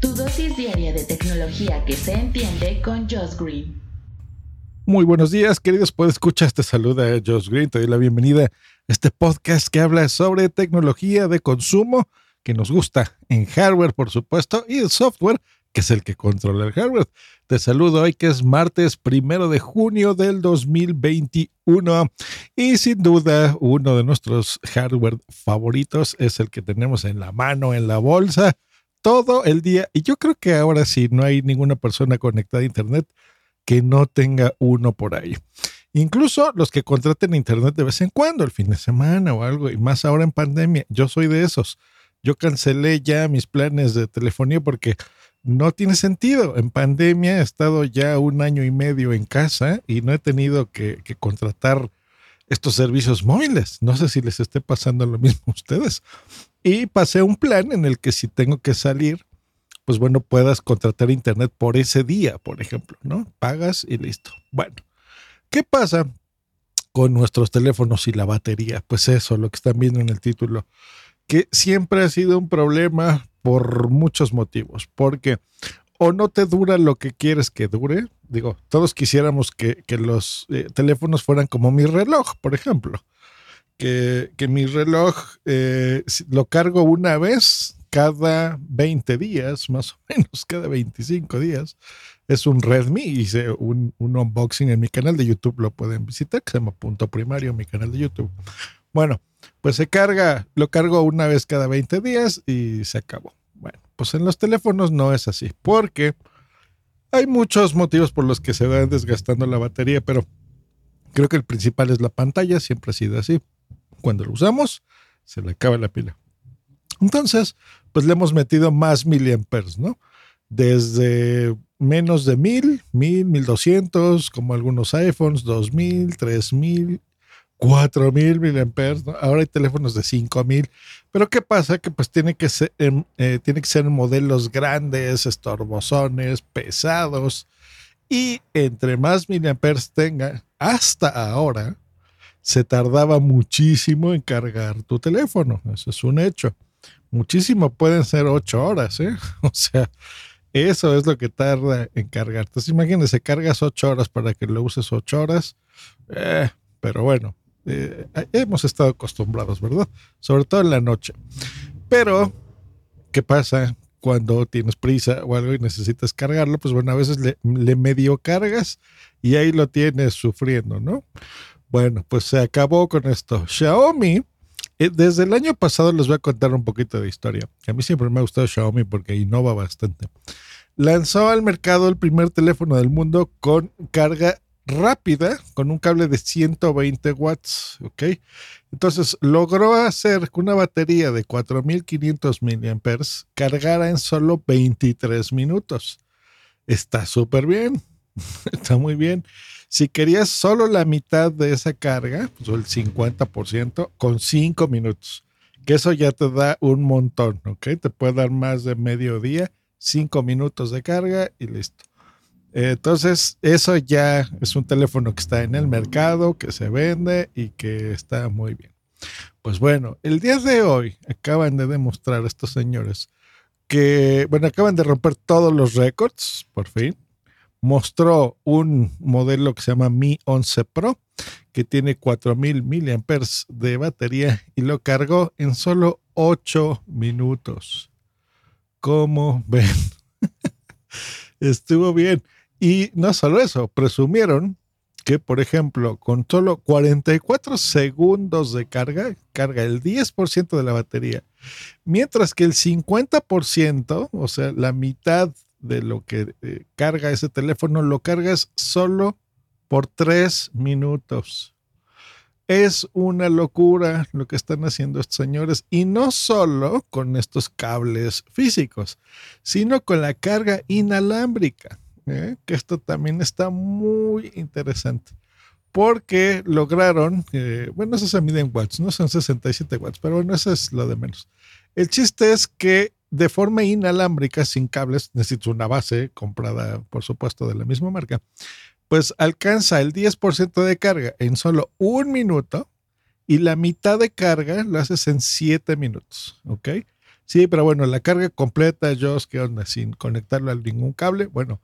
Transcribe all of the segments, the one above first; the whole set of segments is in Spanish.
Tu dosis diaria de tecnología que se entiende con Josh Green. Muy buenos días, queridos escuchar Te saluda Josh Green. Te doy la bienvenida a este podcast que habla sobre tecnología de consumo que nos gusta en hardware, por supuesto, y el software, que es el que controla el hardware. Te saludo hoy que es martes primero de junio del 2021 y sin duda uno de nuestros hardware favoritos es el que tenemos en la mano, en la bolsa, todo el día. Y yo creo que ahora sí no hay ninguna persona conectada a Internet que no tenga uno por ahí. Incluso los que contraten internet de vez en cuando, el fin de semana o algo, y más ahora en pandemia, yo soy de esos. Yo cancelé ya mis planes de telefonía porque no tiene sentido. En pandemia he estado ya un año y medio en casa y no he tenido que, que contratar estos servicios móviles. No sé si les esté pasando lo mismo a ustedes. Y pasé un plan en el que si tengo que salir, pues bueno, puedas contratar internet por ese día, por ejemplo, ¿no? Pagas y listo. Bueno, ¿qué pasa con nuestros teléfonos y la batería? Pues eso, lo que están viendo en el título, que siempre ha sido un problema por muchos motivos, porque o no te dura lo que quieres que dure, digo, todos quisiéramos que, los eh, teléfonos fueran como mi reloj, por ejemplo, que, mi reloj eh, lo cargo una vez, cada 20 días, más o menos, cada 25 días. Es un Redmi, hice un, un unboxing en mi canal de YouTube, lo pueden visitar, que se llama Punto Primario, mi canal de YouTube. Bueno, pues se carga, lo cargo una vez cada 20 días y se acabó. Pues en los teléfonos no es así, porque hay muchos motivos por los que se va desgastando la batería, pero creo que el principal es la pantalla, siempre ha sido así. Cuando lo usamos, se le acaba la pila. Entonces, pues le hemos metido más miliamperes, ¿no? Desde menos de mil, mil, mil doscientos, como algunos iPhones, dos mil, tres mil, cuatro mil miliamperes, ¿no? Ahora hay teléfonos de cinco mil. Pero ¿qué pasa? Que pues tiene que ser, em, eh, tiene que ser modelos grandes, estorbosones, pesados. Y entre más miliamperes tenga, hasta ahora, se tardaba muchísimo en cargar tu teléfono. Eso es un hecho muchísimo pueden ser ocho horas, ¿eh? O sea, eso es lo que tarda en cargar. Entonces, imagínense, cargas ocho horas para que lo uses ocho horas. Eh, pero bueno, eh, hemos estado acostumbrados, ¿verdad? Sobre todo en la noche. Pero, ¿qué pasa cuando tienes prisa o algo y necesitas cargarlo? Pues bueno, a veces le, le medio cargas y ahí lo tienes sufriendo, ¿no? Bueno, pues se acabó con esto. Xiaomi eh, desde el año pasado les voy a contar un poquito de historia. A mí siempre me ha gustado Xiaomi porque innova bastante. Lanzó al mercado el primer teléfono del mundo con carga rápida, con un cable de 120 watts, ¿ok? Entonces logró hacer que una batería de 4500 mAh cargara en solo 23 minutos. Está súper bien, está muy bien. Si querías solo la mitad de esa carga, pues el 50%, con 5 minutos. Que eso ya te da un montón, ¿ok? Te puede dar más de medio día, 5 minutos de carga y listo. Entonces, eso ya es un teléfono que está en el mercado, que se vende y que está muy bien. Pues bueno, el día de hoy acaban de demostrar estos señores que, bueno, acaban de romper todos los récords, por fin mostró un modelo que se llama Mi 11 Pro, que tiene 4000 mAh de batería y lo cargó en solo 8 minutos. ¿Cómo ven? Estuvo bien. Y no solo eso, presumieron que, por ejemplo, con solo 44 segundos de carga, carga el 10% de la batería, mientras que el 50%, o sea, la mitad de lo que eh, carga ese teléfono, lo cargas solo por tres minutos. Es una locura lo que están haciendo estos señores y no solo con estos cables físicos, sino con la carga inalámbrica, ¿eh? que esto también está muy interesante porque lograron, eh, bueno, eso se mide en watts, no son 67 watts, pero bueno, eso es lo de menos. El chiste es que de forma inalámbrica, sin cables, necesito una base comprada, por supuesto, de la misma marca, pues alcanza el 10% de carga en solo un minuto y la mitad de carga lo haces en 7 minutos, ¿ok? Sí, pero bueno, la carga completa, yo, ¿qué onda? Sin conectarlo a ningún cable, bueno,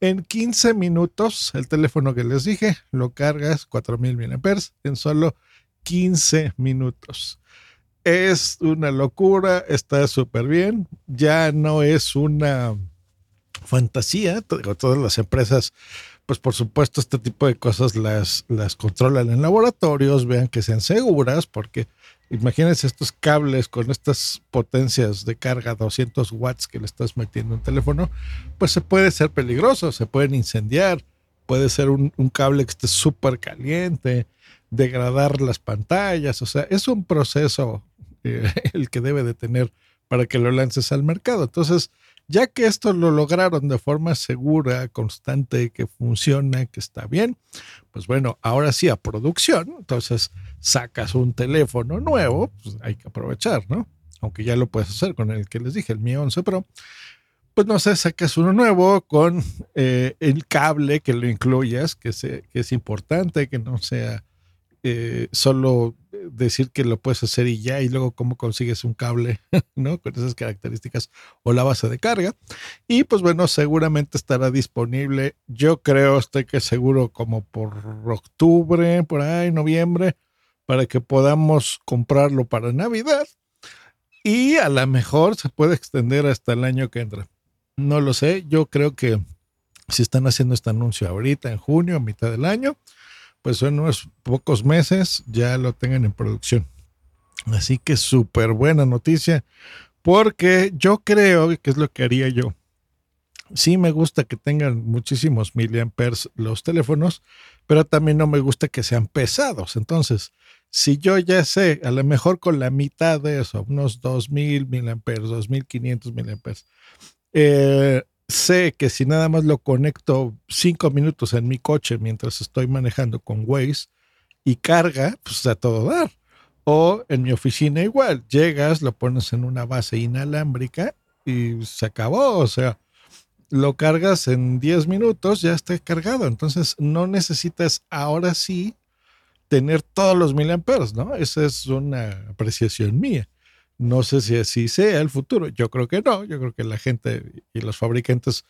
en 15 minutos, el teléfono que les dije, lo cargas 4000 mAh en solo 15 minutos. Es una locura, está súper bien. Ya no es una fantasía. Todas las empresas, pues por supuesto, este tipo de cosas las, las controlan en laboratorios, vean que sean seguras, porque imagínense estos cables con estas potencias de carga 200 watts que le estás metiendo en teléfono, pues se puede ser peligroso, se pueden incendiar, puede ser un, cable que esté súper caliente, degradar las pantallas, o sea, es un proceso eh, el que debe de tener para que lo lances al mercado. Entonces, ya que esto lo lograron de forma segura, constante, que funciona, que está bien, pues bueno, ahora sí a producción. Entonces, sacas un teléfono nuevo, pues hay que aprovechar, ¿no? Aunque ya lo puedes hacer con el que les dije, el Mi 11 Pro. Pues no sé, sacas uno nuevo con eh, el cable que lo incluyas, que, que es importante, que no sea eh, solo decir que lo puedes hacer y ya, y luego cómo consigues un cable, ¿no? Con esas características o la base de carga. Y pues bueno, seguramente estará disponible, yo creo, estoy que seguro como por octubre, por ahí, noviembre, para que podamos comprarlo para Navidad. Y a lo mejor se puede extender hasta el año que entra. No lo sé, yo creo que si están haciendo este anuncio ahorita, en junio, a mitad del año, pues en unos pocos meses ya lo tengan en producción. Así que súper buena noticia, porque yo creo que es lo que haría yo. Sí me gusta que tengan muchísimos miliamperes los teléfonos, pero también no me gusta que sean pesados. Entonces, si yo ya sé, a lo mejor con la mitad de eso, unos 2000 miliamperes, 2500 miliamperes, eh, sé que si nada más lo conecto cinco minutos en mi coche mientras estoy manejando con Waze y carga, pues a todo dar. O en mi oficina igual, llegas, lo pones en una base inalámbrica y se acabó. O sea, lo cargas en 10 minutos, ya está cargado. Entonces no necesitas ahora sí tener todos los miliamperes, ¿no? Esa es una apreciación mía. No sé si así sea el futuro. Yo creo que no. Yo creo que la gente y los fabricantes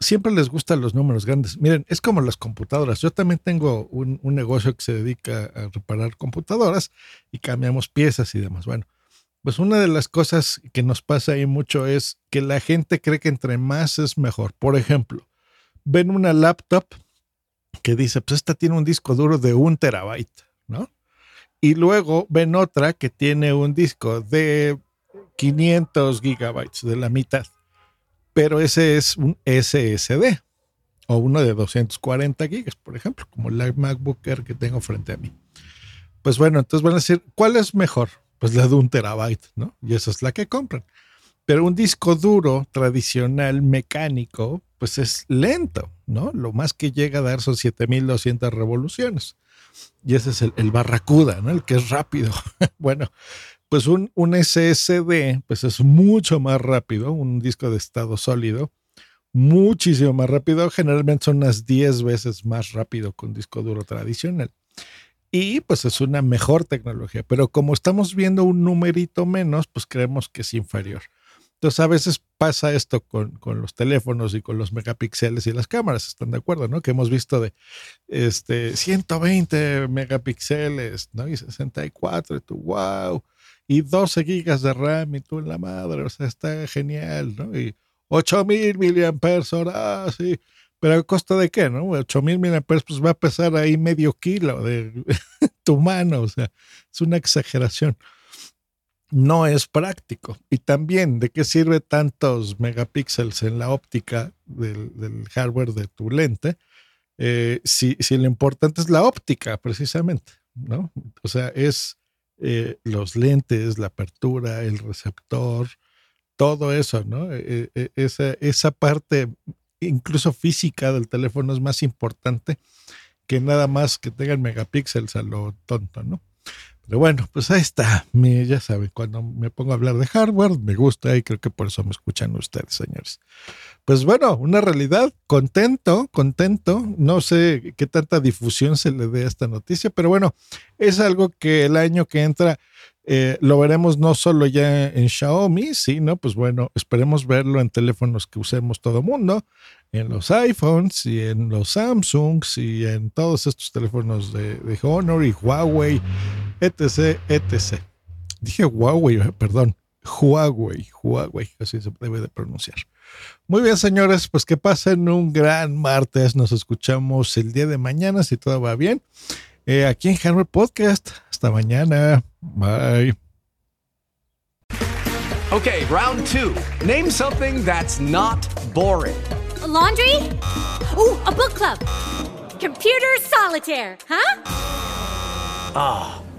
siempre les gustan los números grandes. Miren, es como las computadoras. Yo también tengo un, negocio que se dedica a reparar computadoras y cambiamos piezas y demás. Bueno, pues una de las cosas que nos pasa ahí mucho es que la gente cree que entre más es mejor. Por ejemplo, ven una laptop que dice, pues esta tiene un disco duro de un terabyte, ¿no? Y luego ven otra que tiene un disco de 500 gigabytes, de la mitad, pero ese es un SSD o uno de 240 gigas, por ejemplo, como la MacBook Air que tengo frente a mí. Pues bueno, entonces van a decir, ¿cuál es mejor? Pues la de un terabyte, ¿no? Y esa es la que compran. Pero un disco duro tradicional mecánico, pues es lento, ¿no? Lo más que llega a dar son 7200 revoluciones. Y ese es el, Barracuda, ¿no? El que es rápido. bueno, pues un, un, SSD, pues es mucho más rápido, un disco de estado sólido, muchísimo más rápido. Generalmente son unas 10 veces más rápido que un disco duro tradicional. Y pues es una mejor tecnología, pero como estamos viendo un numerito menos, pues creemos que es inferior. Entonces a veces pasa esto con, los teléfonos y con los megapíxeles y las cámaras, ¿están de acuerdo? ¿no? Que hemos visto de este, 120 megapíxeles, ¿no? Y 64, y tú, wow, y 12 gigas de RAM y tú en la madre, o sea, está genial, ¿no? Y 8000 miliamperes hora, ah, sí. Pero a costo de qué, ¿no? 8000 miliamperes, pues va a pesar ahí medio kilo de tu mano, o sea, es una exageración no es práctico. Y también, ¿de qué sirve tantos megapíxeles en la óptica del, hardware de tu lente? Eh, si, si, lo importante es la óptica, precisamente, ¿no? O sea, es eh, los lentes, la apertura, el receptor, todo eso, ¿no? Eh, eh, esa, esa parte incluso física del teléfono es más importante que nada más que tengan megapíxeles a lo tonto, ¿no? Pero bueno, pues ahí está. Me, ya saben, cuando me pongo a hablar de hardware, me gusta y creo que por eso me escuchan ustedes, señores. Pues bueno, una realidad, contento, contento. No sé qué tanta difusión se le dé a esta noticia, pero bueno, es algo que el año que entra eh, lo veremos no solo ya en Xiaomi, sino pues bueno, esperemos verlo en teléfonos que usemos todo mundo, en los iPhones y en los Samsungs y en todos estos teléfonos de, de Honor y Huawei, etc, etc. Dije Huawei, perdón, Huawei, Huawei, así se debe de pronunciar. Muy bien, señores, pues que pasen un gran martes. Nos escuchamos el día de mañana si todo va bien. Eh, aquí en Hardware Podcast. Hasta mañana. Bye. Okay, round two. Name something that's not boring. A laundry? Ooh, a book club. Computer solitaire, huh? Ah,